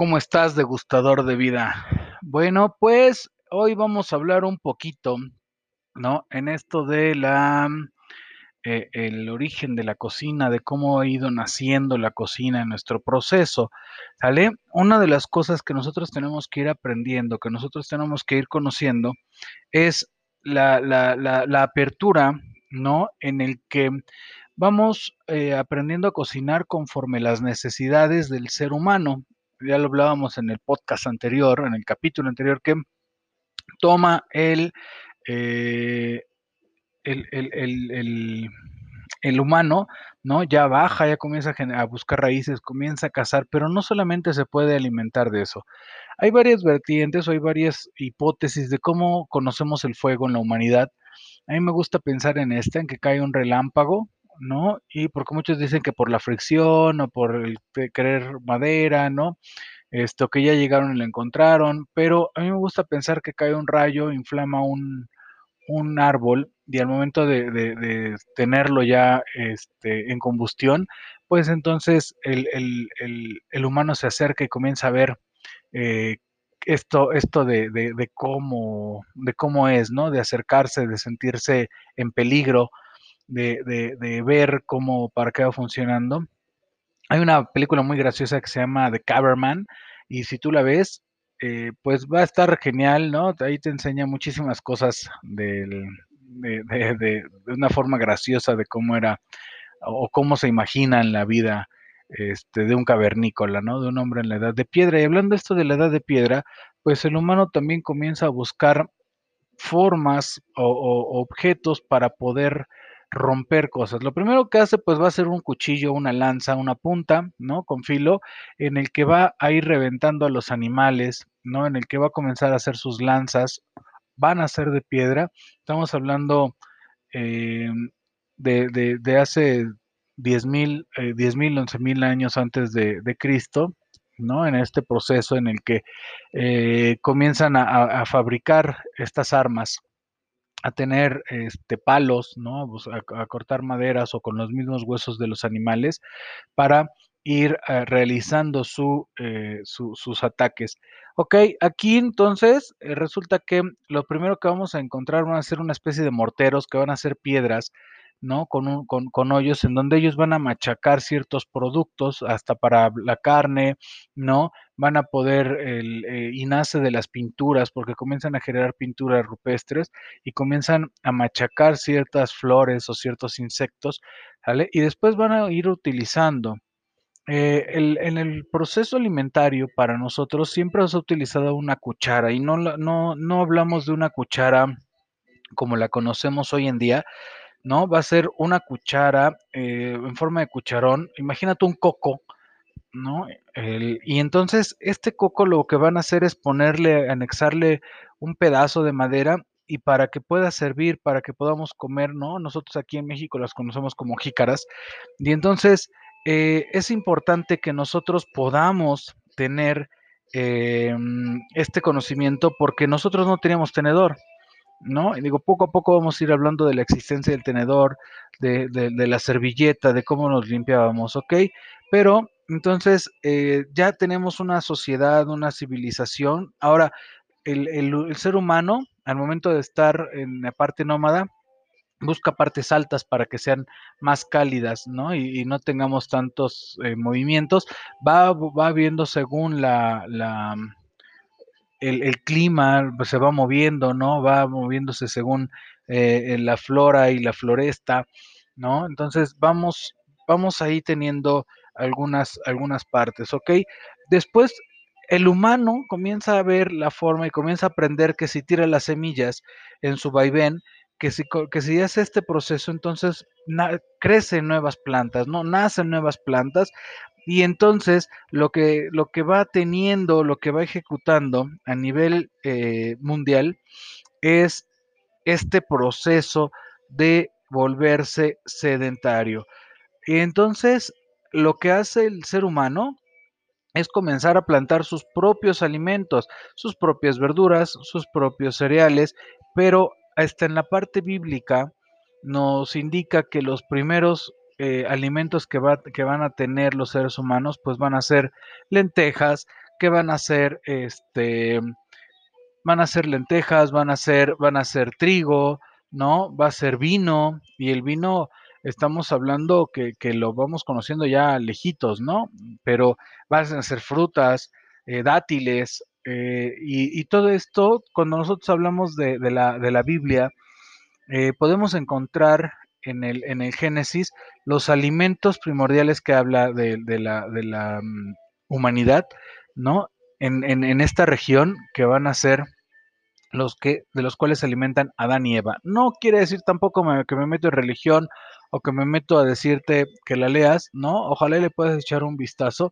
¿Cómo estás, degustador de vida? Bueno, pues hoy vamos a hablar un poquito, ¿no? En esto de la, eh, el origen de la cocina, de cómo ha ido naciendo la cocina en nuestro proceso, ¿sale? Una de las cosas que nosotros tenemos que ir aprendiendo, que nosotros tenemos que ir conociendo, es la, la, la, apertura, ¿no? En el que vamos eh, aprendiendo a cocinar conforme las necesidades del ser humano ya lo hablábamos en el podcast anterior, en el capítulo anterior, que toma el, eh, el, el, el, humano, ¿no? Ya baja, ya comienza a, buscar raíces, comienza a cazar, pero no solamente se puede alimentar de eso. Hay varias vertientes o hay varias hipótesis de cómo conocemos el fuego en la humanidad. A mí me gusta pensar en esta, en que cae un relámpago, ¿no? Y porque muchos dicen que por la fricción o por el querer madera, ¿no? Esto que ya llegaron y lo encontraron, pero a mí me gusta pensar que cae un rayo, inflama un, árbol y al momento de, tenerlo ya este, en combustión, pues entonces el, humano se acerca y comienza a ver eh, esto, esto de, de, cómo, de cómo es, ¿no? De acercarse, de sentirse en peligro, de, ver cómo para qué va funcionando. Hay una película muy graciosa que se llama The Caberman y si tú la ves, eh, pues va a estar genial, ¿no? Ahí te enseña muchísimas cosas de, una forma graciosa de cómo era o cómo se imagina en la vida este, de un cavernícola, ¿no? De un hombre en la edad de piedra. Y hablando esto de la edad de piedra, pues el humano también comienza a buscar formas o objetos para poder romper cosas. Lo primero que hace pues va a ser un cuchillo, una lanza, una punta, ¿no? Con filo, en el que va a ir reventando a los animales, ¿no? En el que va a comenzar a hacer sus lanzas, van a ser de piedra. Estamos hablando eh, de, de, hace 10 mil, eh, 10 mil, 11 mil años antes de, Cristo, ¿no? En este proceso en el que eh, comienzan a, fabricar estas armas a tener este, palos, ¿no? A, cortar maderas o con los mismos huesos de los animales para ir eh, realizando eh, su, sus ataques. Ok, aquí entonces eh, resulta que lo primero que vamos a encontrar van a ser una especie de morteros que van a ser piedras ¿no? Con, un, con, con, hoyos en donde ellos van a machacar ciertos productos, hasta para la carne, ¿no? Van a poder, el, eh, y nace de las pinturas, porque comienzan a generar pinturas rupestres y comienzan a machacar ciertas flores o ciertos insectos. Y después van a ir utilizando. Eh, el, en el proceso alimentario para nosotros siempre se ha utilizado una cuchara y no, no, no hablamos de una cuchara como la conocemos hoy en día, ¿no? Va a ser una cuchara eh, en forma de cucharón. Imagínate un coco, ¿no? y entonces este coco lo que van a hacer es ponerle, anexarle un pedazo de madera y para que pueda servir, para que podamos comer, ¿no? Nosotros aquí en México las conocemos como jícaras. Y entonces eh, es importante que nosotros podamos tener em, este conocimiento porque nosotros no teníamos tenedor. ¿No? Y digo, poco a poco vamos a ir hablando de la existencia del tenedor, de, la servilleta, de cómo nos limpiábamos, ¿ok? Pero entonces eh, ya tenemos una sociedad, una civilización. Ahora, el, ser humano, al momento de estar en la parte nómada, busca partes altas para que sean más cálidas, ¿no? Y, no tengamos tantos eh, movimientos. Va, va viendo según la el, clima se va moviendo, ¿no? Va moviéndose según eh, la flora y la floresta, ¿no? Entonces vamos, vamos ahí teniendo algunas, algunas partes, ¿ok? Después el humano comienza a ver la forma y comienza a aprender que si tira las semillas en su vaivén, que si, que si hace este proceso, entonces crecen nuevas plantas, ¿no? Nacen nuevas plantas y entonces lo que, lo que va teniendo, lo que va ejecutando a nivel eh, mundial es este proceso de volverse sedentario. Y entonces lo que hace el ser humano es comenzar a plantar sus propios alimentos, sus propias verduras, sus propios cereales, pero hasta en la parte bíblica nos indica que los primeros eh, alimentos que, va, que van a tener los seres humanos, pues van a ser lentejas, ¿qué van a hacer? Este, van a ser lentejas, van a ser, van a ser trigo, ¿no? Va a ser vino, y el vino estamos hablando que, que lo vamos conociendo ya lejitos, ¿no? Pero van a ser frutas, eh, dátiles, eh, y, todo esto, cuando nosotros hablamos de, de, la, de la, Biblia, podemos encontrar en el, en el, Génesis los alimentos primordiales que habla de, de la, la um, humanidad, ¿no? En, en, esta región que van a ser los que, de los cuales se alimentan Adán y Eva. No quiere decir tampoco que me meto en religión o que me meto a decirte que la leas, ¿no? Ojalá le puedas echar un vistazo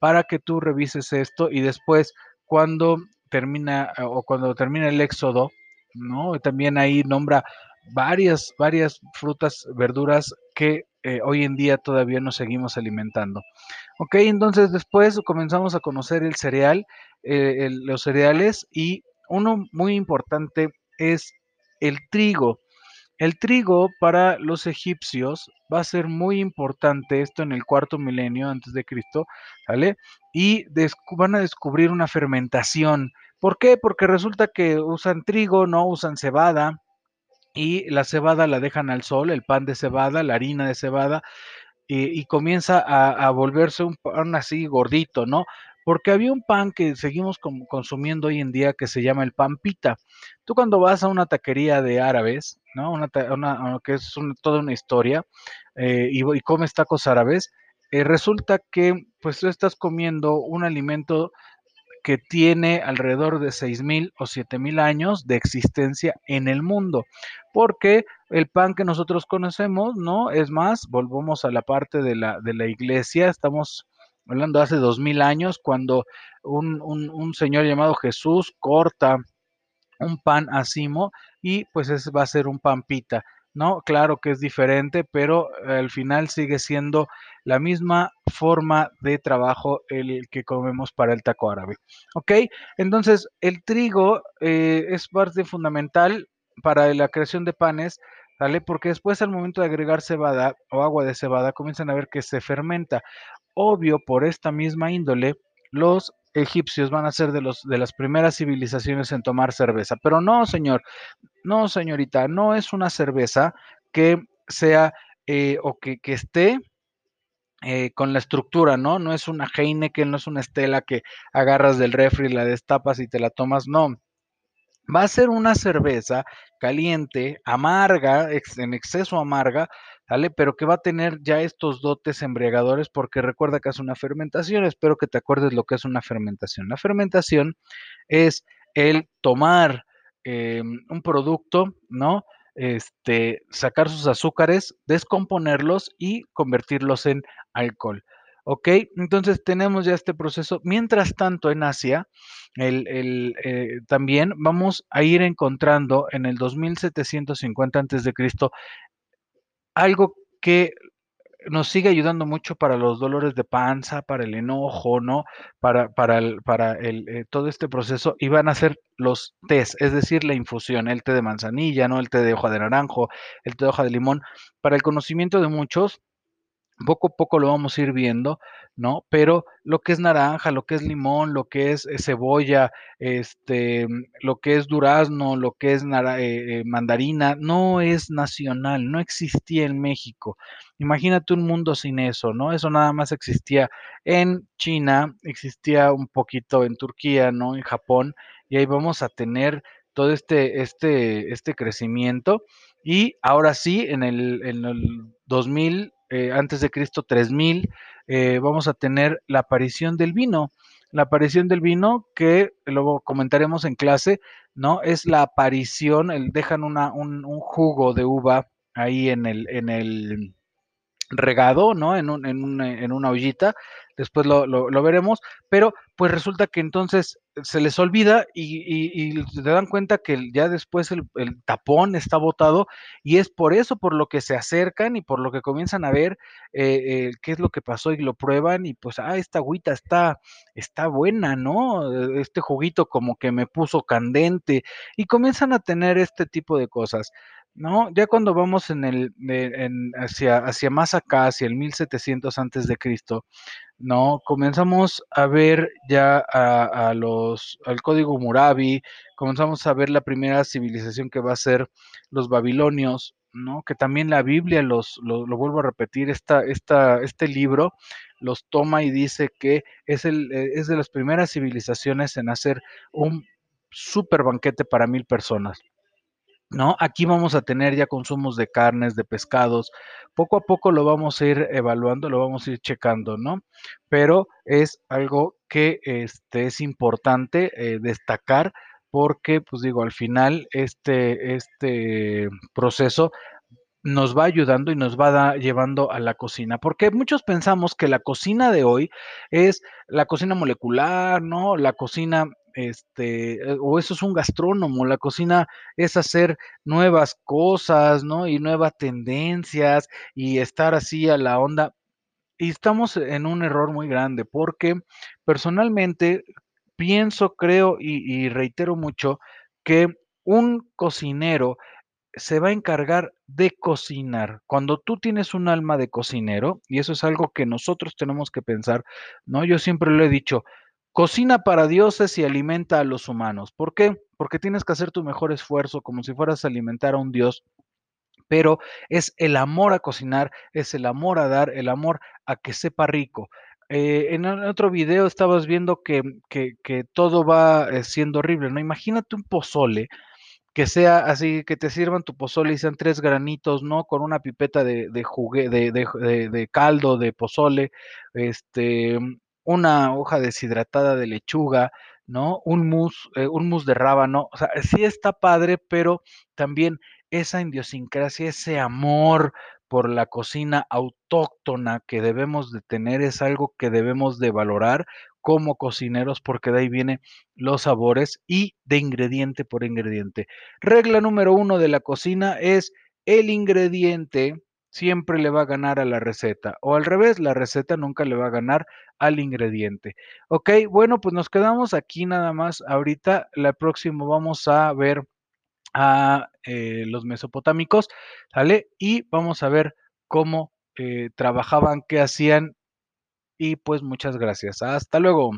para que tú revises esto y después cuando termina o cuando termina el éxodo, ¿no? También ahí nombra varias, varias frutas, verduras que eh, hoy en día todavía nos seguimos alimentando. Ok, entonces después comenzamos a conocer el cereal, eh, los cereales y uno muy importante es el trigo. El trigo para los egipcios va a ser muy importante, esto en el cuarto milenio antes de Cristo, ¿vale? Y van a descubrir una fermentación. ¿Por qué? Porque resulta que usan trigo, no usan cebada, y la cebada la dejan al sol, el pan de cebada, la harina de cebada, y, y comienza a, volverse un pan así gordito, ¿no? Porque había un pan que seguimos consumiendo hoy en día que se llama el pan pita. Tú cuando vas a una taquería de árabes, ¿no? Una, una que es toda una historia, eh, y, y, comes tacos árabes, eh, resulta que pues tú estás comiendo un alimento que tiene alrededor de 6.000 o 7.000 años de existencia en el mundo, porque el pan que nosotros conocemos, ¿no? Es más, volvemos a la parte de la, de la iglesia, estamos hablando hace 2.000 años, cuando un, un, señor llamado Jesús corta un pan asimo y pues ese va a ser un pan pita. ¿No? Claro que es diferente, pero al final sigue siendo la misma forma de trabajo el que comemos para el taco árabe. ¿Ok? Entonces, el trigo eh, es parte fundamental para la creación de panes, ¿vale? Porque después al momento de agregar cebada o agua de cebada, comienzan a ver que se fermenta. Obvio, por esta misma índole, los egipcios van a ser de, los, de las primeras civilizaciones en tomar cerveza. Pero no, señor, no, señorita, no es una cerveza que sea eh, o que, que esté eh, con la estructura, ¿no? No es una Heineken, no es una Estela que agarras del refri, la destapas y te la tomas, no. Va a ser una cerveza caliente, amarga, en exceso amarga, ¿vale? Pero que va a tener ya estos dotes embriagadores porque recuerda que es una fermentación. Espero que te acuerdes lo que es una fermentación. La fermentación es el tomar eh, un producto, ¿no? Este, sacar sus azúcares, descomponerlos y convertirlos en alcohol. ¿Ok? Entonces tenemos ya este proceso. Mientras tanto, en Asia, el, el, eh, también vamos a ir encontrando en el 2750 a.C. algo que nos sigue ayudando mucho para los dolores de panza, para el enojo, ¿no? Para, para, el, para el, eh, todo este proceso y van a ser los tés, es decir, la infusión, el té de manzanilla, ¿no? El té de hoja de naranjo, el té de hoja de limón. Para el conocimiento de muchos, poco a poco lo vamos a ir viendo, ¿no? Pero lo que es naranja, lo que es limón, lo que es eh, cebolla, este, lo que es durazno, lo que es eh, eh, mandarina, no es nacional, no existía en México. Imagínate un mundo sin eso, ¿no? Eso nada más existía en China, existía un poquito en Turquía, ¿no? En Japón, y ahí vamos a tener todo este, este, este crecimiento. Y ahora sí, en el, en el 2000 eh, antes de Cristo 3000, eh, vamos a tener la aparición del vino. La aparición del vino, que luego comentaremos en clase, ¿no? Es la aparición, el, dejan una, un, un, jugo de uva ahí en el, en el regado, ¿no? En, un, en, una, en una ollita, después lo, lo, veremos, pero pues resulta que entonces se les olvida y, y, y se dan cuenta que ya después el, tapón está botado y es por eso por lo que se acercan y por lo que comienzan a ver eh, eh, qué es lo que pasó y lo prueban y pues, ah, esta agüita está, está buena, ¿no? Este juguito como que me puso candente y comienzan a tener este tipo de cosas. ¿No? Ya cuando vamos en el en hacia hacia más acá, hacia el 1700 antes de Cristo, ¿no? Comenzamos a ver ya a los al código Hammurabi, comenzamos a ver la primera civilización que va a ser los babilonios, ¿no? Que también la Biblia los lo lo vuelvo a repetir, esta esta este libro los toma y dice que es el eh, es de las primeras civilizaciones en hacer un súper banquete para 1000 personas. ¿No? Aquí vamos a tener ya consumos de carnes, de pescados, poco a poco lo vamos a ir evaluando, lo vamos a ir checando, ¿no? Pero es algo que, este, es importante, eh, destacar porque, pues, digo, al final este este proceso nos va ayudando y nos va llevando a la cocina, porque muchos pensamos que la cocina de hoy es la cocina molecular, ¿no? La cocina, este, eh, o eso es un gastrónomo, la cocina es hacer nuevas cosas, ¿no? Y nuevas tendencias, y estar así a la onda. Y estamos en un error muy grande, porque personalmente pienso, creo y y reitero mucho que un cocinero se va a encargar de cocinar. Cuando tú tienes un alma de cocinero, y eso es algo que nosotros tenemos que pensar, ¿no? Yo siempre lo he dicho, cocina para dioses y alimenta a los humanos, ¿por qué? Porque tienes que hacer tu mejor esfuerzo como si fueras a alimentar a un dios, pero es el amor a cocinar, es el amor a dar, el amor a que sepa rico. Eh, en otro video estabas viendo que que todo va, eh, siendo horrible, ¿no? Imagínate un pozole que sea así, que te sirvan tu pozole y sean 3 granitos, ¿no? Con una pipeta de de de caldo de pozole, este, una hoja deshidratada de lechuga, ¿no? Un mousse, eh, un mousse de rábano, o sea, sí está padre, pero también esa idiosincrasia, ese amor por la cocina autóctona que debemos de tener, es algo que debemos de valorar como cocineros, porque de ahí vienen los sabores y de ingrediente por ingrediente. Regla número 1 de la cocina es el ingrediente siempre le va a ganar a la receta, o al revés, la receta nunca le va a ganar al ingrediente. Okey, bueno, pues nos quedamos aquí nada más ahorita, la próximo vamos a ver a, eh, los mesopotámicos, ¿sale? Y vamos a ver cómo, eh, trabajaban, qué hacían y, pues, muchas gracias. Hasta luego.